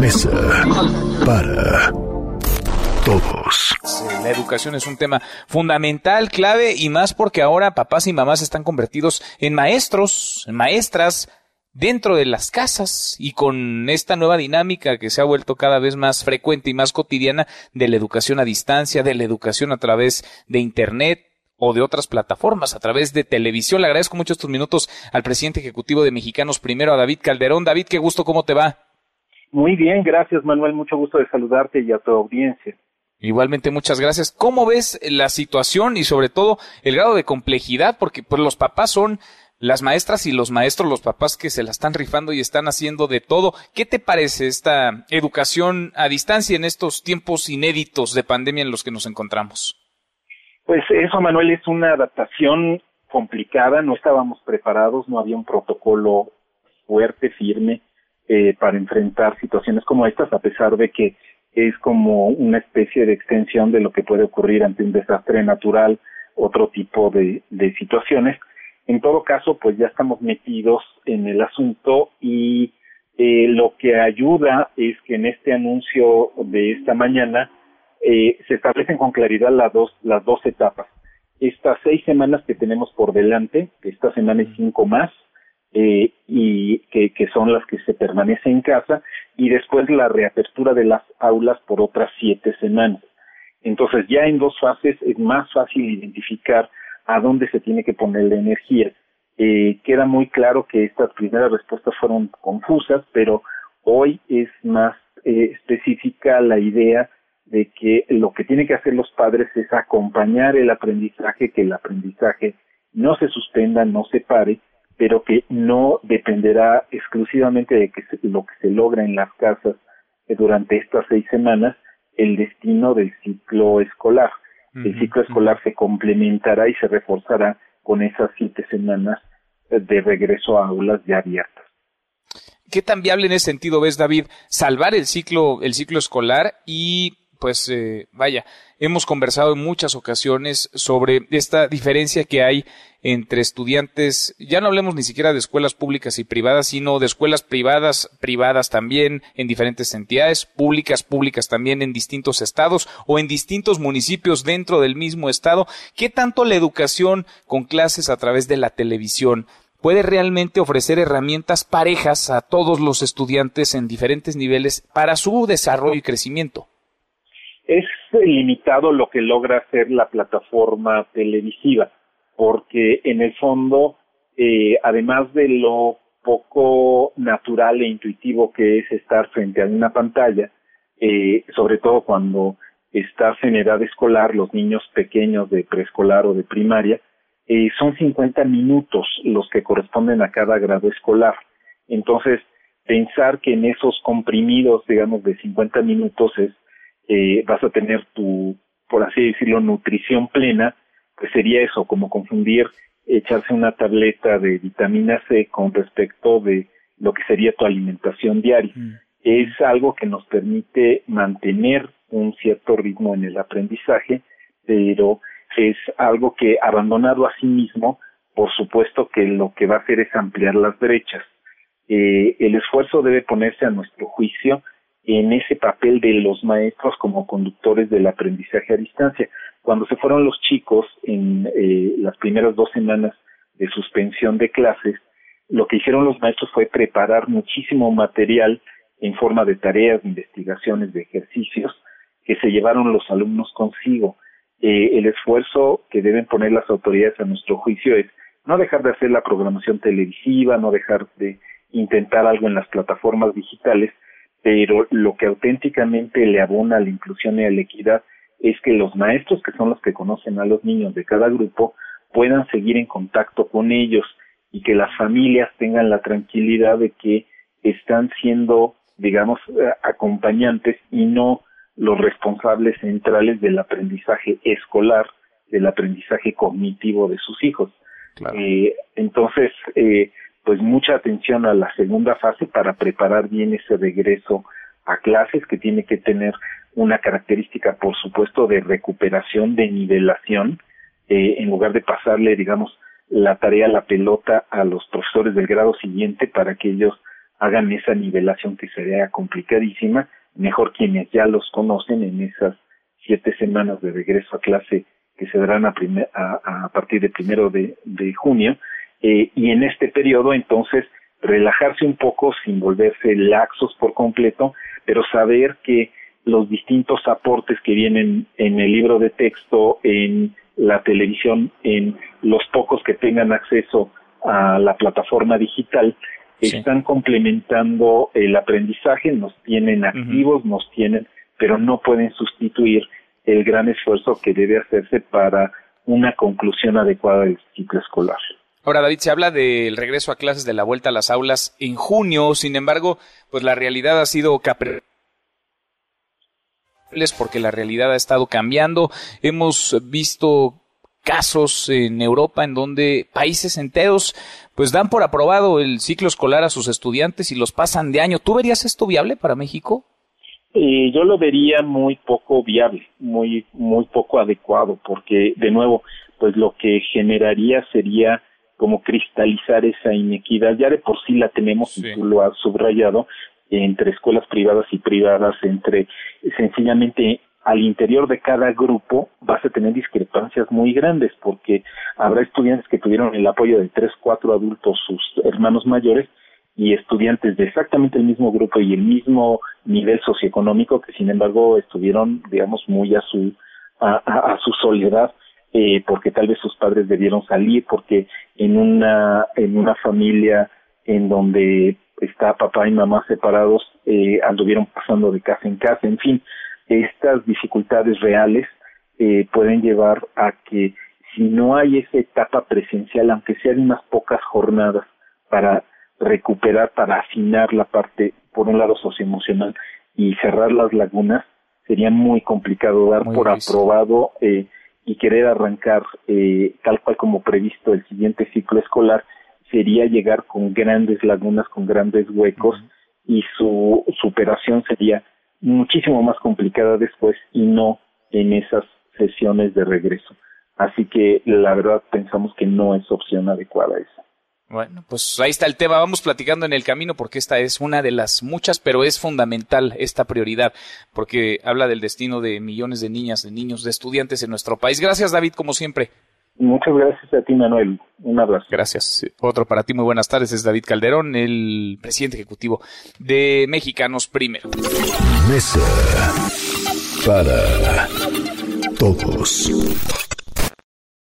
mesa para todos. La educación es un tema fundamental, clave y más porque ahora papás y mamás están convertidos en maestros, en maestras dentro de las casas y con esta nueva dinámica que se ha vuelto cada vez más frecuente y más cotidiana de la educación a distancia, de la educación a través de Internet o de otras plataformas, a través de televisión. Le agradezco mucho estos minutos al presidente ejecutivo de Mexicanos Primero, a David Calderón. David, qué gusto, ¿cómo te va? Muy bien, gracias Manuel, mucho gusto de saludarte y a tu audiencia. Igualmente, muchas gracias. ¿Cómo ves la situación y sobre todo el grado de complejidad? Porque pues, los papás son las maestras y los maestros, los papás que se la están rifando y están haciendo de todo. ¿Qué te parece esta educación a distancia en estos tiempos inéditos de pandemia en los que nos encontramos? Pues eso, Manuel, es una adaptación complicada. No estábamos preparados, no había un protocolo fuerte, firme, eh, para enfrentar situaciones como estas, a pesar de que es como una especie de extensión de lo que puede ocurrir ante un desastre natural, otro tipo de, de situaciones. En todo caso, pues ya estamos metidos en el asunto y eh, lo que ayuda es que en este anuncio de esta mañana eh, se establecen con claridad las dos, las dos etapas. Estas seis semanas que tenemos por delante, esta semana y cinco más, eh, y que, son las que se permanece en casa, y después la reapertura de las aulas por otras siete semanas. Entonces ya en dos fases es más fácil identificar a dónde se tiene que poner la energía. Eh, queda muy claro que estas primeras respuestas fueron confusas, pero hoy es más eh, específica la idea de que lo que tienen que hacer los padres es acompañar el aprendizaje, que el aprendizaje no se suspenda, no se pare, pero que no dependerá exclusivamente de que lo que se logra en las casas eh, durante estas seis semanas, el destino del ciclo escolar. El ciclo escolar se complementará y se reforzará con esas siete semanas eh, de regreso a aulas ya abiertas. ¿Qué tan viable en ese sentido ves, David, salvar el ciclo, el ciclo escolar y pues eh, vaya, hemos conversado en muchas ocasiones sobre esta diferencia que hay entre estudiantes, ya no hablemos ni siquiera de escuelas públicas y privadas, sino de escuelas privadas, privadas también en diferentes entidades, públicas, públicas también en distintos estados o en distintos municipios dentro del mismo estado. ¿Qué tanto la educación con clases a través de la televisión puede realmente ofrecer herramientas parejas a todos los estudiantes en diferentes niveles para su desarrollo y crecimiento? Limitado lo que logra hacer la plataforma televisiva, porque en el fondo, eh, además de lo poco natural e intuitivo que es estar frente a una pantalla, eh, sobre todo cuando estás en edad escolar, los niños pequeños de preescolar o de primaria, eh, son 50 minutos los que corresponden a cada grado escolar. Entonces, pensar que en esos comprimidos, digamos, de 50 minutos es eh, vas a tener tu, por así decirlo, nutrición plena, pues sería eso, como confundir echarse una tableta de vitamina C con respecto de lo que sería tu alimentación diaria. Mm. Es algo que nos permite mantener un cierto ritmo en el aprendizaje, pero es algo que abandonado a sí mismo, por supuesto que lo que va a hacer es ampliar las brechas. Eh, el esfuerzo debe ponerse a nuestro juicio en ese papel de los maestros como conductores del aprendizaje a distancia. Cuando se fueron los chicos en eh, las primeras dos semanas de suspensión de clases, lo que hicieron los maestros fue preparar muchísimo material en forma de tareas, de investigaciones, de ejercicios que se llevaron los alumnos consigo. Eh, el esfuerzo que deben poner las autoridades a nuestro juicio es no dejar de hacer la programación televisiva, no dejar de intentar algo en las plataformas digitales, pero lo que auténticamente le abona a la inclusión y a la equidad es que los maestros, que son los que conocen a los niños de cada grupo, puedan seguir en contacto con ellos y que las familias tengan la tranquilidad de que están siendo, digamos, eh, acompañantes y no los responsables centrales del aprendizaje escolar, del aprendizaje cognitivo de sus hijos. Eh, entonces, eh, pues mucha atención a la segunda fase para preparar bien ese regreso a clases que tiene que tener una característica, por supuesto, de recuperación, de nivelación, eh, en lugar de pasarle, digamos, la tarea, la pelota a los profesores del grado siguiente para que ellos hagan esa nivelación que sería complicadísima, mejor quienes ya los conocen en esas siete semanas de regreso a clase que se darán a, a, partir del primero de, junio, eh, y en este periodo entonces relajarse un poco sin volverse laxos por completo, pero saber que los distintos aportes que vienen en el libro de texto, en la televisión, en los pocos que tengan acceso a la plataforma digital, están complementando el aprendizaje, nos tienen activos, nos tienen, pero no pueden sustituir el gran esfuerzo que debe hacerse para una conclusión adecuada del ciclo escolar. Ahora, David, se habla del regreso a clases de la vuelta a las aulas en junio, sin embargo, pues la realidad ha sido capre porque la realidad ha estado cambiando. Hemos visto casos en Europa en donde países enteros pues dan por aprobado el ciclo escolar a sus estudiantes y los pasan de año. ¿Tú verías esto viable para México? Yo lo vería muy poco viable, muy muy poco adecuado, porque de nuevo, pues lo que generaría sería como cristalizar esa inequidad. Ya de por sí la tenemos, y tú lo has subrayado, entre escuelas privadas y privadas, entre sencillamente al interior de cada grupo vas a tener discrepancias muy grandes porque habrá estudiantes que tuvieron el apoyo de tres, cuatro adultos, sus hermanos mayores, y estudiantes de exactamente el mismo grupo y el mismo nivel socioeconómico que sin embargo estuvieron digamos muy a su a, a, su soledad eh, porque tal vez sus padres debieron salir porque en una en una familia en donde está papá y mamá separados eh, anduvieron pasando de casa en casa. En fin estas dificultades reales eh, pueden llevar a que si no hay esa etapa presencial aunque sean unas pocas jornadas para recuperar para afinar la parte, por un lado, socioemocional y cerrar las lagunas, sería muy complicado dar por aprobado eh, y querer arrancar eh, tal cual como previsto el siguiente ciclo escolar, sería llegar con grandes lagunas, con grandes huecos y su superación sería muchísimo más complicada después y no en esas sesiones de regreso. Así que la verdad pensamos que no es opción adecuada esa. Bueno, pues ahí está el tema. Vamos platicando en el camino porque esta es una de las muchas, pero es fundamental esta prioridad porque habla del destino de millones de niñas, de niños, de estudiantes en nuestro país. Gracias, David, como siempre. Muchas gracias a ti, Manuel. Un abrazo. Gracias. Otro para ti, muy buenas tardes. Es David Calderón, el presidente ejecutivo de Mexicanos Primero. Mesa para todos.